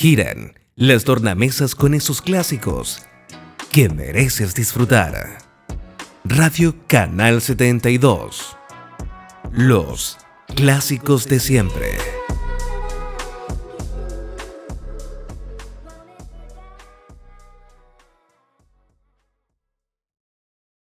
Giran las tornamesas con esos clásicos que mereces disfrutar. Radio Canal 72. Los clásicos de siempre.